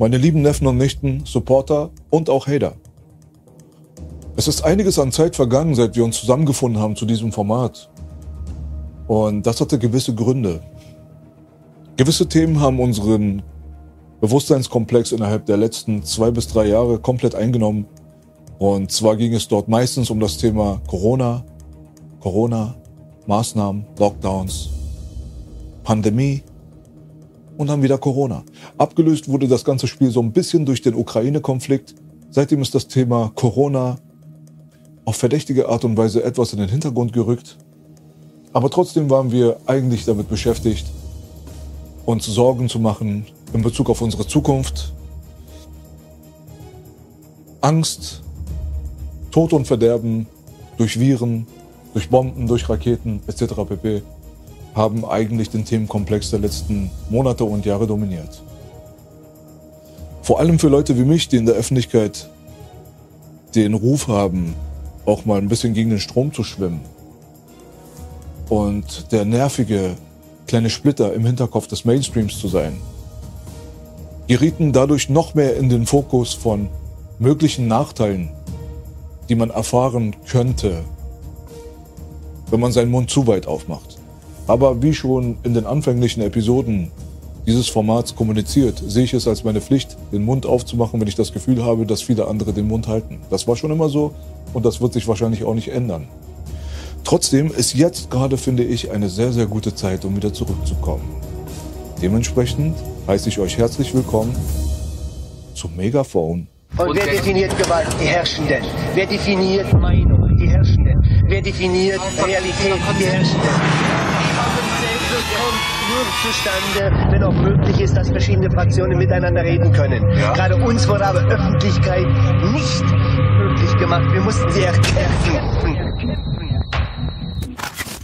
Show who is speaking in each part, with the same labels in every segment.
Speaker 1: meine lieben Neffen und Nichten, Supporter und auch Hater. Es ist einiges an Zeit vergangen, seit wir uns zusammengefunden haben zu diesem Format. Und das hatte gewisse Gründe. Gewisse Themen haben unseren Bewusstseinskomplex innerhalb der letzten zwei bis drei Jahre komplett eingenommen. Und zwar ging es dort meistens um das Thema Corona, Corona, Maßnahmen, Lockdowns, Pandemie und dann wieder Corona. Abgelöst wurde das ganze Spiel so ein bisschen durch den Ukraine-Konflikt. Seitdem ist das Thema Corona auf verdächtige Art und Weise etwas in den Hintergrund gerückt. Aber trotzdem waren wir eigentlich damit beschäftigt, uns Sorgen zu machen in Bezug auf unsere Zukunft. Angst, Tod und Verderben durch Viren, durch Bomben, durch Raketen etc. pp haben eigentlich den Themenkomplex der letzten Monate und Jahre dominiert. Vor allem für Leute wie mich, die in der Öffentlichkeit den Ruf haben, auch mal ein bisschen gegen den Strom zu schwimmen. Und der nervige kleine Splitter im Hinterkopf des Mainstreams zu sein, gerieten dadurch noch mehr in den Fokus von möglichen Nachteilen, die man erfahren könnte, wenn man seinen Mund zu weit aufmacht. Aber wie schon in den anfänglichen Episoden dieses Formats kommuniziert, sehe ich es als meine Pflicht, den Mund aufzumachen, wenn ich das Gefühl habe, dass viele andere den Mund halten. Das war schon immer so und das wird sich wahrscheinlich auch nicht ändern. Trotzdem ist jetzt gerade, finde ich, eine sehr, sehr gute Zeit, um wieder zurückzukommen. Dementsprechend heiße ich euch herzlich willkommen zum Megafon.
Speaker 2: Und wer definiert Gewalt? Die Herrschenden. Wer definiert Meinung? Die Herrschenden. Wer definiert Realität? Die Herrschenden zustande, wenn auch möglich ist, dass verschiedene Fraktionen miteinander reden können. Ja. Gerade uns wurde aber Öffentlichkeit nicht möglich gemacht. Wir mussten sie erkämpfen.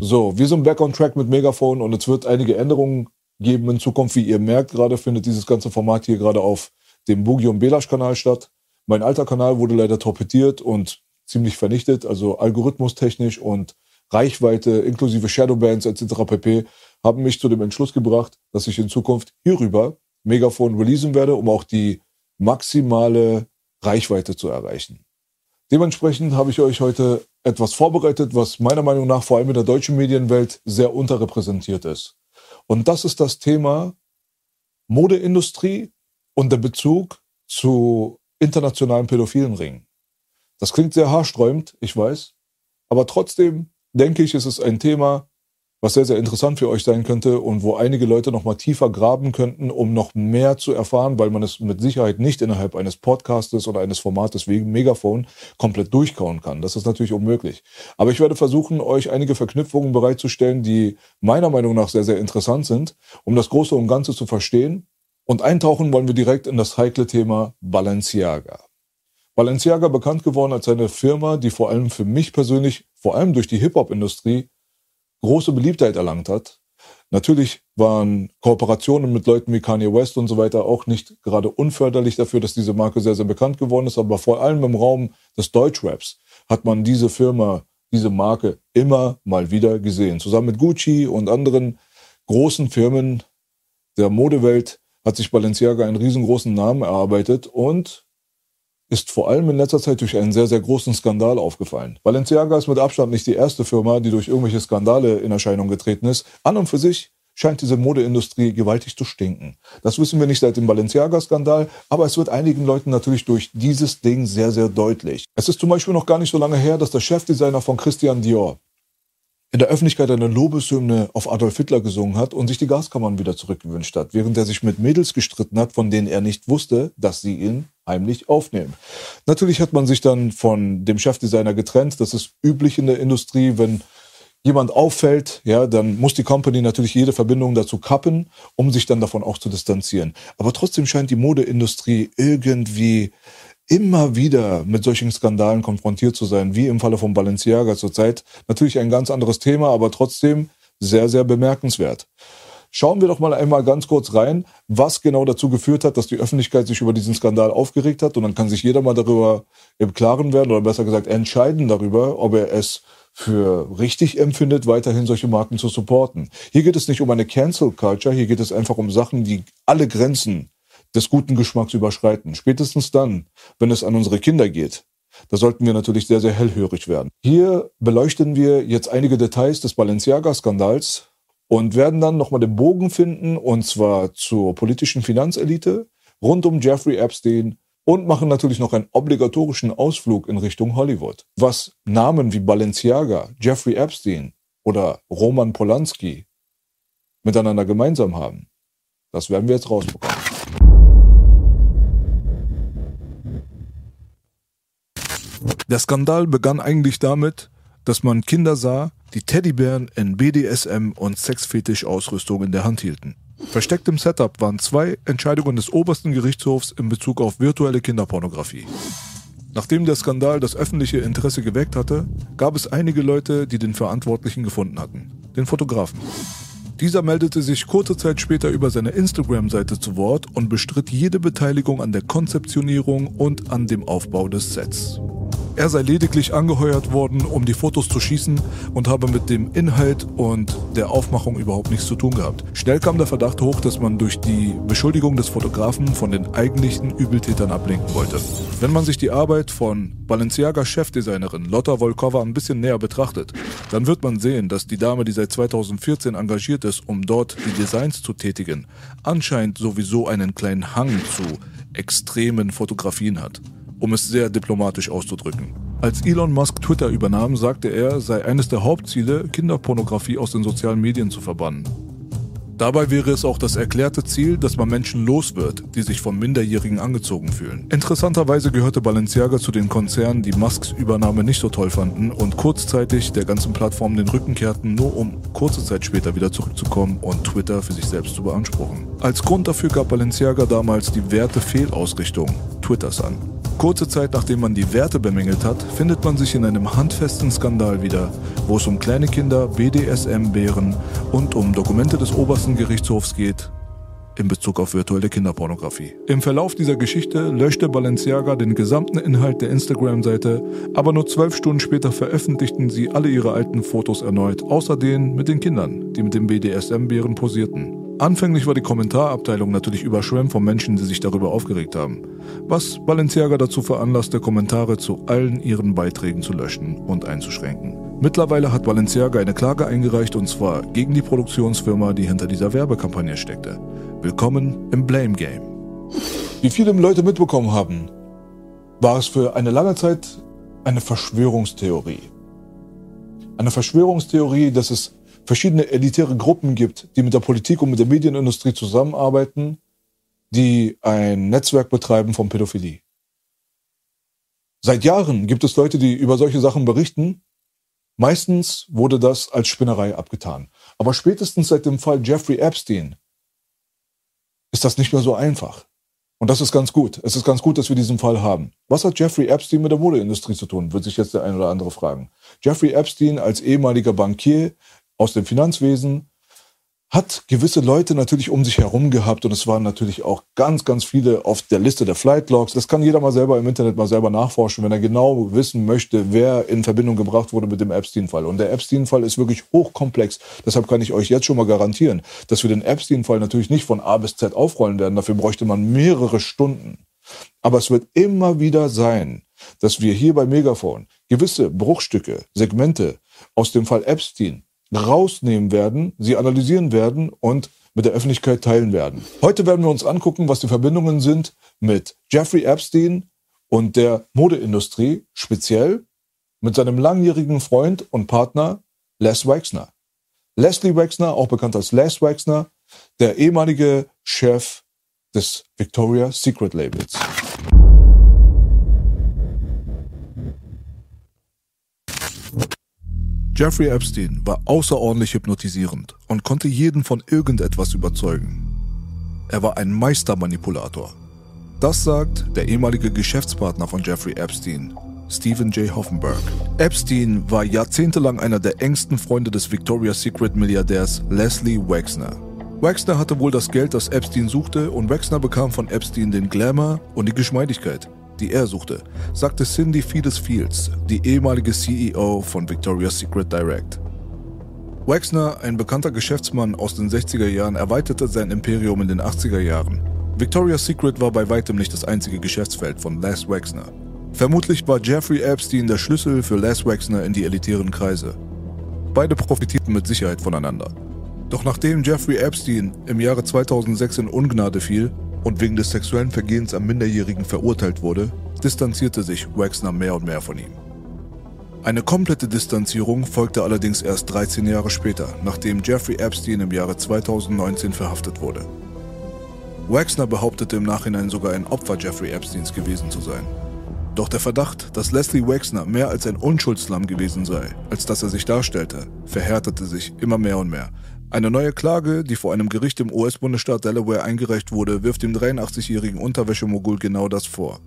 Speaker 1: So, wir sind back on track mit Megafon und es wird einige Änderungen geben in Zukunft. Wie ihr merkt, gerade findet dieses ganze Format hier gerade auf dem Boogie und Belash Kanal statt. Mein alter Kanal wurde leider torpediert und ziemlich vernichtet, also algorithmustechnisch und Reichweite inklusive Shadowbands etc. pp haben mich zu dem Entschluss gebracht, dass ich in Zukunft hierüber Megafon releasen werde, um auch die maximale Reichweite zu erreichen. Dementsprechend habe ich euch heute etwas vorbereitet, was meiner Meinung nach vor allem in der deutschen Medienwelt sehr unterrepräsentiert ist. Und das ist das Thema Modeindustrie und der Bezug zu internationalen pädophilen Ringen. Das klingt sehr haarsträubend, ich weiß, aber trotzdem denke ich, ist es ein Thema, was sehr, sehr interessant für euch sein könnte und wo einige Leute noch mal tiefer graben könnten, um noch mehr zu erfahren, weil man es mit Sicherheit nicht innerhalb eines Podcastes oder eines Formates wie Megafon komplett durchkauen kann. Das ist natürlich unmöglich. Aber ich werde versuchen, euch einige Verknüpfungen bereitzustellen, die meiner Meinung nach sehr, sehr interessant sind, um das Große und Ganze zu verstehen. Und eintauchen wollen wir direkt in das heikle Thema Balenciaga. Balenciaga bekannt geworden als eine Firma, die vor allem für mich persönlich, vor allem durch die Hip-Hop-Industrie, große Beliebtheit erlangt hat. Natürlich waren Kooperationen mit Leuten wie Kanye West und so weiter auch nicht gerade unförderlich dafür, dass diese Marke sehr, sehr bekannt geworden ist. Aber vor allem im Raum des Deutschraps hat man diese Firma, diese Marke immer mal wieder gesehen. Zusammen mit Gucci und anderen großen Firmen der Modewelt hat sich Balenciaga einen riesengroßen Namen erarbeitet und ist vor allem in letzter Zeit durch einen sehr, sehr großen Skandal aufgefallen. Balenciaga ist mit Abstand nicht die erste Firma, die durch irgendwelche Skandale in Erscheinung getreten ist. An und für sich scheint diese Modeindustrie gewaltig zu stinken. Das wissen wir nicht seit dem Balenciaga-Skandal, aber es wird einigen Leuten natürlich durch dieses Ding sehr, sehr deutlich. Es ist zum Beispiel noch gar nicht so lange her, dass der Chefdesigner von Christian Dior in der Öffentlichkeit eine Lobeshymne auf Adolf Hitler gesungen hat und sich die Gaskammern wieder zurückgewünscht hat, während er sich mit Mädels gestritten hat, von denen er nicht wusste, dass sie ihn heimlich aufnehmen. Natürlich hat man sich dann von dem Chefdesigner getrennt. Das ist üblich in der Industrie, wenn jemand auffällt, ja, dann muss die Company natürlich jede Verbindung dazu kappen, um sich dann davon auch zu distanzieren. Aber trotzdem scheint die Modeindustrie irgendwie immer wieder mit solchen Skandalen konfrontiert zu sein, wie im Falle von Balenciaga zurzeit. Natürlich ein ganz anderes Thema, aber trotzdem sehr, sehr bemerkenswert. Schauen wir doch mal einmal ganz kurz rein, was genau dazu geführt hat, dass die Öffentlichkeit sich über diesen Skandal aufgeregt hat. Und dann kann sich jeder mal darüber im Klaren werden oder besser gesagt entscheiden darüber, ob er es für richtig empfindet, weiterhin solche Marken zu supporten. Hier geht es nicht um eine Cancel Culture, hier geht es einfach um Sachen, die alle Grenzen des guten Geschmacks überschreiten. Spätestens dann, wenn es an unsere Kinder geht. Da sollten wir natürlich sehr, sehr hellhörig werden. Hier beleuchten wir jetzt einige Details des Balenciaga-Skandals und werden dann nochmal den Bogen finden, und zwar zur politischen Finanzelite rund um Jeffrey Epstein und machen natürlich noch einen obligatorischen Ausflug in Richtung Hollywood. Was Namen wie Balenciaga, Jeffrey Epstein oder Roman Polanski miteinander gemeinsam haben, das werden wir jetzt rausbekommen. Der Skandal begann eigentlich damit, dass man Kinder sah, die Teddybären in BDSM und Sexfetisch-Ausrüstung in der Hand hielten. Versteckt im Setup waren zwei Entscheidungen des obersten Gerichtshofs in Bezug auf virtuelle Kinderpornografie. Nachdem der Skandal das öffentliche Interesse geweckt hatte, gab es einige Leute, die den Verantwortlichen gefunden hatten, den Fotografen. Dieser meldete sich kurze Zeit später über seine Instagram-Seite zu Wort und bestritt jede Beteiligung an der Konzeptionierung und an dem Aufbau des Sets. Er sei lediglich angeheuert worden, um die Fotos zu schießen und habe mit dem Inhalt und der Aufmachung überhaupt nichts zu tun gehabt. Schnell kam der Verdacht hoch, dass man durch die Beschuldigung des Fotografen von den eigentlichen Übeltätern ablenken wollte. Wenn man sich die Arbeit von Balenciaga Chefdesignerin Lotta Volkova ein bisschen näher betrachtet, dann wird man sehen, dass die Dame, die seit 2014 engagiert ist, um dort die Designs zu tätigen, anscheinend sowieso einen kleinen Hang zu extremen Fotografien hat um es sehr diplomatisch auszudrücken. Als Elon Musk Twitter übernahm, sagte er, sei eines der Hauptziele, Kinderpornografie aus den sozialen Medien zu verbannen. Dabei wäre es auch das erklärte Ziel, dass man Menschen los wird, die sich von Minderjährigen angezogen fühlen. Interessanterweise gehörte Balenciaga zu den Konzernen, die Musks Übernahme nicht so toll fanden und kurzzeitig der ganzen Plattform den Rücken kehrten, nur um kurze Zeit später wieder zurückzukommen und Twitter für sich selbst zu beanspruchen. Als Grund dafür gab Balenciaga damals die Werte-Fehlausrichtung Twitters an. Kurze Zeit nachdem man die Werte bemängelt hat, findet man sich in einem handfesten Skandal wieder, wo es um kleine Kinder, BDSM-Bären und um Dokumente des obersten Gerichtshofs geht in Bezug auf virtuelle Kinderpornografie. Im Verlauf dieser Geschichte löschte Balenciaga den gesamten Inhalt der Instagram-Seite, aber nur zwölf Stunden später veröffentlichten sie alle ihre alten Fotos erneut, außer denen mit den Kindern, die mit dem BDSM-Bären posierten. Anfänglich war die Kommentarabteilung natürlich überschwemmt von Menschen, die sich darüber aufgeregt haben, was Balenciaga dazu veranlasste, Kommentare zu allen ihren Beiträgen zu löschen und einzuschränken. Mittlerweile hat Balenciaga eine Klage eingereicht und zwar gegen die Produktionsfirma, die hinter dieser Werbekampagne steckte. Willkommen im Blame Game. Wie viele Leute mitbekommen haben, war es für eine lange Zeit eine Verschwörungstheorie. Eine Verschwörungstheorie, dass es verschiedene elitäre Gruppen gibt, die mit der Politik und mit der Medienindustrie zusammenarbeiten, die ein Netzwerk betreiben von Pädophilie. Seit Jahren gibt es Leute, die über solche Sachen berichten. Meistens wurde das als Spinnerei abgetan. Aber spätestens seit dem Fall Jeffrey Epstein ist das nicht mehr so einfach. Und das ist ganz gut. Es ist ganz gut, dass wir diesen Fall haben. Was hat Jeffrey Epstein mit der Modeindustrie zu tun, wird sich jetzt der eine oder andere fragen. Jeffrey Epstein als ehemaliger Bankier aus dem Finanzwesen, hat gewisse Leute natürlich um sich herum gehabt und es waren natürlich auch ganz, ganz viele auf der Liste der Flight Logs. Das kann jeder mal selber im Internet mal selber nachforschen, wenn er genau wissen möchte, wer in Verbindung gebracht wurde mit dem Epstein-Fall. Und der Epstein-Fall ist wirklich hochkomplex. Deshalb kann ich euch jetzt schon mal garantieren, dass wir den Epstein-Fall natürlich nicht von A bis Z aufrollen werden. Dafür bräuchte man mehrere Stunden. Aber es wird immer wieder sein, dass wir hier bei Megafon gewisse Bruchstücke, Segmente aus dem Fall Epstein rausnehmen werden, sie analysieren werden und mit der Öffentlichkeit teilen werden. Heute werden wir uns angucken, was die Verbindungen sind mit Jeffrey Epstein und der Modeindustrie, speziell mit seinem langjährigen Freund und Partner Les Wexner. Leslie Wexner, auch bekannt als Les Wexner, der ehemalige Chef des Victoria's Secret Labels. Jeffrey Epstein war außerordentlich hypnotisierend und konnte jeden von irgendetwas überzeugen. Er war ein Meistermanipulator. Das sagt der ehemalige Geschäftspartner von Jeffrey Epstein, Stephen J. Hoffenberg. Epstein war jahrzehntelang einer der engsten Freunde des Victoria's Secret Milliardärs Leslie Wexner. Wexner hatte wohl das Geld, das Epstein suchte, und Wexner bekam von Epstein den Glamour und die Geschmeidigkeit die er suchte, sagte Cindy Fides Fields, die ehemalige CEO von Victoria's Secret Direct. Wexner, ein bekannter Geschäftsmann aus den 60er Jahren, erweiterte sein Imperium in den 80er Jahren. Victoria's Secret war bei weitem nicht das einzige Geschäftsfeld von Les Wexner. Vermutlich war Jeffrey Epstein der Schlüssel für Les Wexner in die elitären Kreise. Beide profitierten mit Sicherheit voneinander. Doch nachdem Jeffrey Epstein im Jahre 2006 in Ungnade fiel und wegen des sexuellen Vergehens am Minderjährigen verurteilt wurde, distanzierte sich Wexner mehr und mehr von ihm. Eine komplette Distanzierung folgte allerdings erst 13 Jahre später, nachdem Jeffrey Epstein im Jahre 2019 verhaftet wurde. Wexner behauptete im Nachhinein sogar ein Opfer Jeffrey Epsteins gewesen zu sein. Doch der Verdacht, dass Leslie Wexner mehr als ein Unschuldslamm gewesen sei, als dass er sich darstellte, verhärtete sich immer mehr und mehr. Eine neue Klage, die vor einem Gericht im US-Bundesstaat Delaware eingereicht wurde, wirft dem 83-jährigen Unterwäschemogul genau das vor.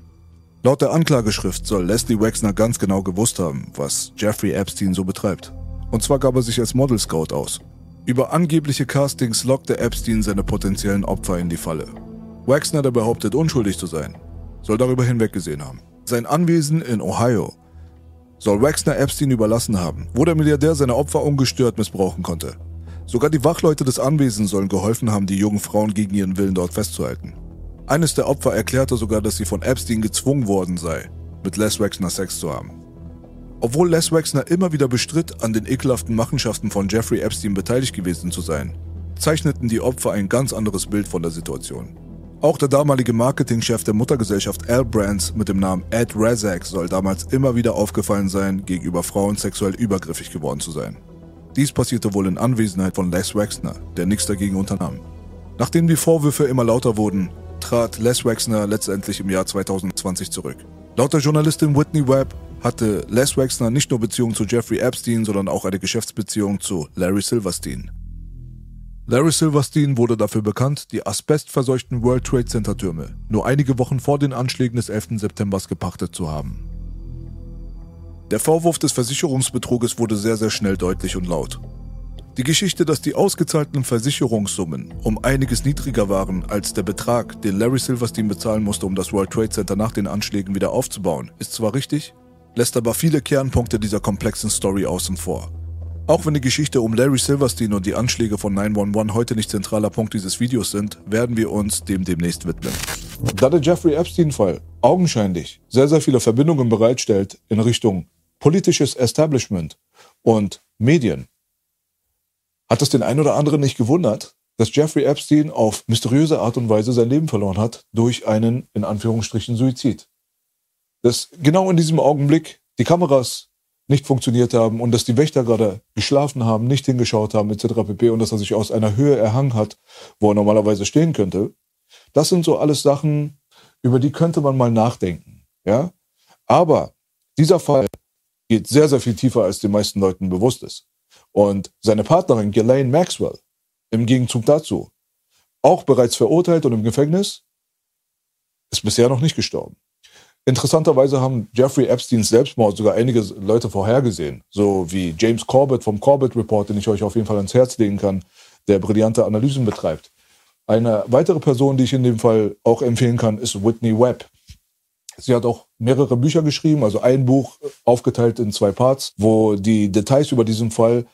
Speaker 1: Laut der Anklageschrift soll Leslie Wexner ganz genau gewusst haben, was Jeffrey Epstein so betreibt. Und zwar gab er sich als Model Scout aus. Über angebliche Castings lockte Epstein seine potenziellen Opfer in die Falle. Wexner, der behauptet, unschuldig zu sein, soll darüber hinweggesehen haben. Sein Anwesen in Ohio soll Wexner Epstein überlassen haben, wo der Milliardär seine Opfer ungestört missbrauchen konnte. Sogar die Wachleute des Anwesens sollen geholfen haben, die jungen Frauen gegen ihren Willen dort festzuhalten. Eines der Opfer erklärte sogar, dass sie von Epstein gezwungen worden sei, mit Les Wexner Sex zu haben. Obwohl Les Wexner immer wieder bestritt, an den ekelhaften Machenschaften von Jeffrey Epstein beteiligt gewesen zu sein, zeichneten die Opfer ein ganz anderes Bild von der Situation. Auch der damalige Marketingchef der Muttergesellschaft L Brands mit dem Namen Ed Razak soll damals immer wieder aufgefallen sein, gegenüber Frauen sexuell übergriffig geworden zu sein. Dies passierte wohl in Anwesenheit von Les Wexner, der nichts dagegen unternahm. Nachdem die Vorwürfe immer lauter wurden, trat Les Wexner letztendlich im Jahr 2020 zurück. Laut der Journalistin Whitney Webb hatte Les Wexner nicht nur Beziehungen zu Jeffrey Epstein, sondern auch eine Geschäftsbeziehung zu Larry Silverstein. Larry Silverstein wurde dafür bekannt, die asbestverseuchten World Trade Center Türme nur einige Wochen vor den Anschlägen des 11. September gepachtet zu haben. Der Vorwurf des Versicherungsbetruges wurde sehr, sehr schnell deutlich und laut. Die Geschichte, dass die ausgezahlten Versicherungssummen um einiges niedriger waren als der Betrag, den Larry Silverstein bezahlen musste, um das World Trade Center nach den Anschlägen wieder aufzubauen, ist zwar richtig, lässt aber viele Kernpunkte dieser komplexen Story außen vor. Auch wenn die Geschichte um Larry Silverstein und die Anschläge von 911 heute nicht zentraler Punkt dieses Videos sind, werden wir uns dem demnächst widmen. Da der Jeffrey Epstein-Fall augenscheinlich sehr, sehr viele Verbindungen bereitstellt in Richtung politisches Establishment und Medien, hat es den einen oder anderen nicht gewundert, dass Jeffrey Epstein auf mysteriöse Art und Weise sein Leben verloren hat durch einen, in Anführungsstrichen, Suizid. Dass genau in diesem Augenblick die Kameras nicht funktioniert haben und dass die Wächter gerade geschlafen haben, nicht hingeschaut haben, etc. pp. und dass er sich aus einer Höhe erhangen hat, wo er normalerweise stehen könnte. Das sind so alles Sachen, über die könnte man mal nachdenken. Ja? Aber dieser Fall geht sehr, sehr viel tiefer, als den meisten Leuten bewusst ist. Und seine Partnerin Ghislaine Maxwell, im Gegenzug dazu, auch bereits verurteilt und im Gefängnis, ist bisher noch nicht gestorben. Interessanterweise haben Jeffrey Epsteins Selbstmord sogar einige Leute vorhergesehen, so wie James Corbett vom Corbett Report, den ich euch auf jeden Fall ans Herz legen kann, der brillante Analysen betreibt. Eine weitere Person, die ich in dem Fall auch empfehlen kann, ist Whitney Webb. Sie hat auch mehrere Bücher geschrieben, also ein Buch aufgeteilt in zwei Parts, wo die Details über diesen Fall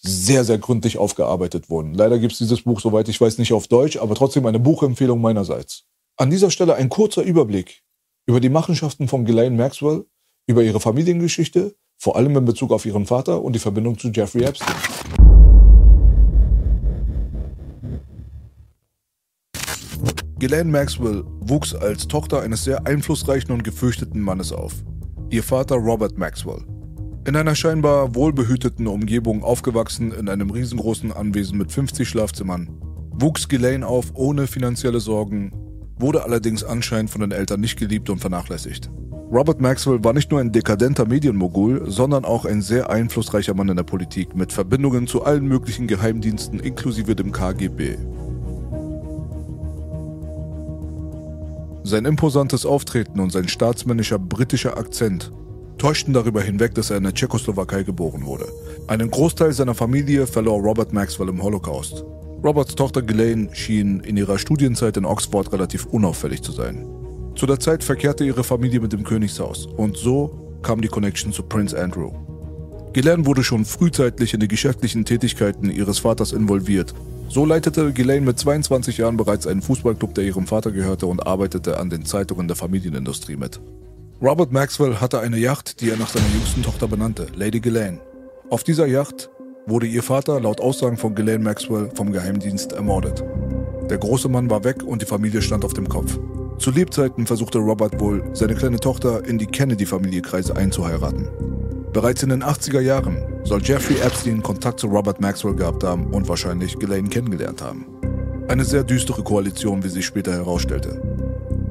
Speaker 1: sehr, sehr gründlich aufgearbeitet wurden. Leider gibt es dieses Buch, soweit ich weiß, nicht auf Deutsch, aber trotzdem eine Buchempfehlung meinerseits. An dieser Stelle ein kurzer Überblick über die Machenschaften von Ghislaine Maxwell, über ihre Familiengeschichte, vor allem in Bezug auf ihren Vater und die Verbindung zu Jeffrey Epstein. Ghislaine Maxwell wuchs als Tochter eines sehr einflussreichen und gefürchteten Mannes auf. Ihr Vater Robert Maxwell. In einer scheinbar wohlbehüteten Umgebung aufgewachsen in einem riesengroßen Anwesen mit 50 Schlafzimmern, wuchs Ghislaine auf ohne finanzielle Sorgen, wurde allerdings anscheinend von den Eltern nicht geliebt und vernachlässigt. Robert Maxwell war nicht nur ein dekadenter Medienmogul, sondern auch ein sehr einflussreicher Mann in der Politik mit Verbindungen zu allen möglichen Geheimdiensten inklusive dem KGB. Sein imposantes Auftreten und sein staatsmännischer britischer Akzent täuschten darüber hinweg, dass er in der Tschechoslowakei geboren wurde. Einen Großteil seiner Familie verlor Robert Maxwell im Holocaust. Roberts Tochter Ghislaine schien in ihrer Studienzeit in Oxford relativ unauffällig zu sein. Zu der Zeit verkehrte ihre Familie mit dem Königshaus und so kam die Connection zu Prince Andrew. Ghislaine wurde schon frühzeitig in die geschäftlichen Tätigkeiten ihres Vaters involviert. So leitete Ghislaine mit 22 Jahren bereits einen Fußballclub, der ihrem Vater gehörte und arbeitete an den Zeitungen der Familienindustrie mit. Robert Maxwell hatte eine Yacht, die er nach seiner jüngsten Tochter benannte, Lady Ghislaine. Auf dieser Yacht wurde ihr Vater laut Aussagen von Ghislaine Maxwell vom Geheimdienst ermordet. Der große Mann war weg und die Familie stand auf dem Kopf. Zu Lebzeiten versuchte Robert wohl, seine kleine Tochter in die Kennedy-Familiekreise einzuheiraten. Bereits in den 80er Jahren soll Jeffrey Epstein Kontakt zu Robert Maxwell gehabt haben und wahrscheinlich Ghislaine kennengelernt haben. Eine sehr düstere Koalition, wie sich später herausstellte.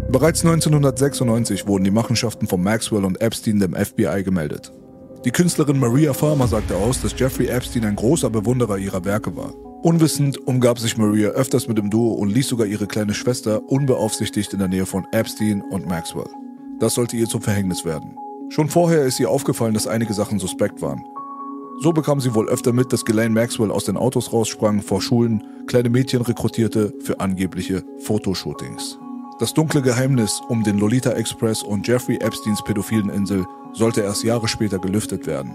Speaker 1: Bereits 1996 wurden die Machenschaften von Maxwell und Epstein dem FBI gemeldet. Die Künstlerin Maria Farmer sagte aus, dass Jeffrey Epstein ein großer Bewunderer ihrer Werke war. Unwissend umgab sich Maria öfters mit dem Duo und ließ sogar ihre kleine Schwester unbeaufsichtigt in der Nähe von Epstein und Maxwell. Das sollte ihr zum Verhängnis werden. Schon vorher ist ihr aufgefallen, dass einige Sachen suspekt waren. So bekam sie wohl öfter mit, dass Ghislaine Maxwell aus den Autos raussprang, vor Schulen, kleine Mädchen rekrutierte für angebliche Fotoshootings. Das dunkle Geheimnis um den Lolita Express und Jeffrey Epsteins pädophilen Insel sollte erst Jahre später gelüftet werden.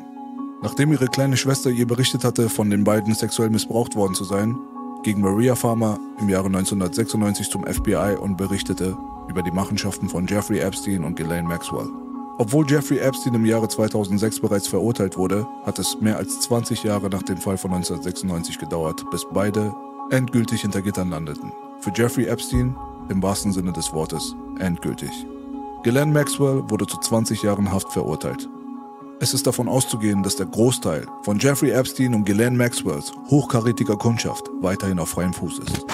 Speaker 1: Nachdem ihre kleine Schwester ihr berichtet hatte, von den beiden sexuell missbraucht worden zu sein, ging Maria Farmer im Jahre 1996 zum FBI und berichtete über die Machenschaften von Jeffrey Epstein und Ghislaine Maxwell. Obwohl Jeffrey Epstein im Jahre 2006 bereits verurteilt wurde, hat es mehr als 20 Jahre nach dem Fall von 1996 gedauert, bis beide endgültig hinter Gittern landeten. Für Jeffrey Epstein im wahrsten Sinne des Wortes endgültig. Ghislaine Maxwell wurde zu 20 Jahren Haft verurteilt. Es ist davon auszugehen, dass der Großteil von Jeffrey Epstein und Ghislaine Maxwells hochkarätiger Kundschaft weiterhin auf freiem Fuß ist.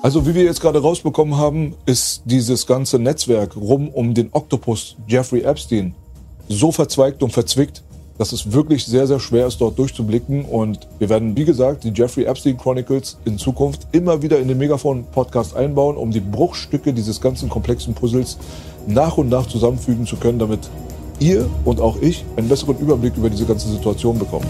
Speaker 1: Also wie wir jetzt gerade rausbekommen haben, ist dieses ganze Netzwerk rum um den Oktopus Jeffrey Epstein so verzweigt und verzwickt, dass es wirklich sehr, sehr schwer ist, dort durchzublicken. Und wir werden, wie gesagt, die Jeffrey Epstein Chronicles in Zukunft immer wieder in den Megafon-Podcast einbauen, um die Bruchstücke dieses ganzen komplexen Puzzles nach und nach zusammenfügen zu können, damit ihr und auch ich einen besseren Überblick über diese ganze Situation bekommen.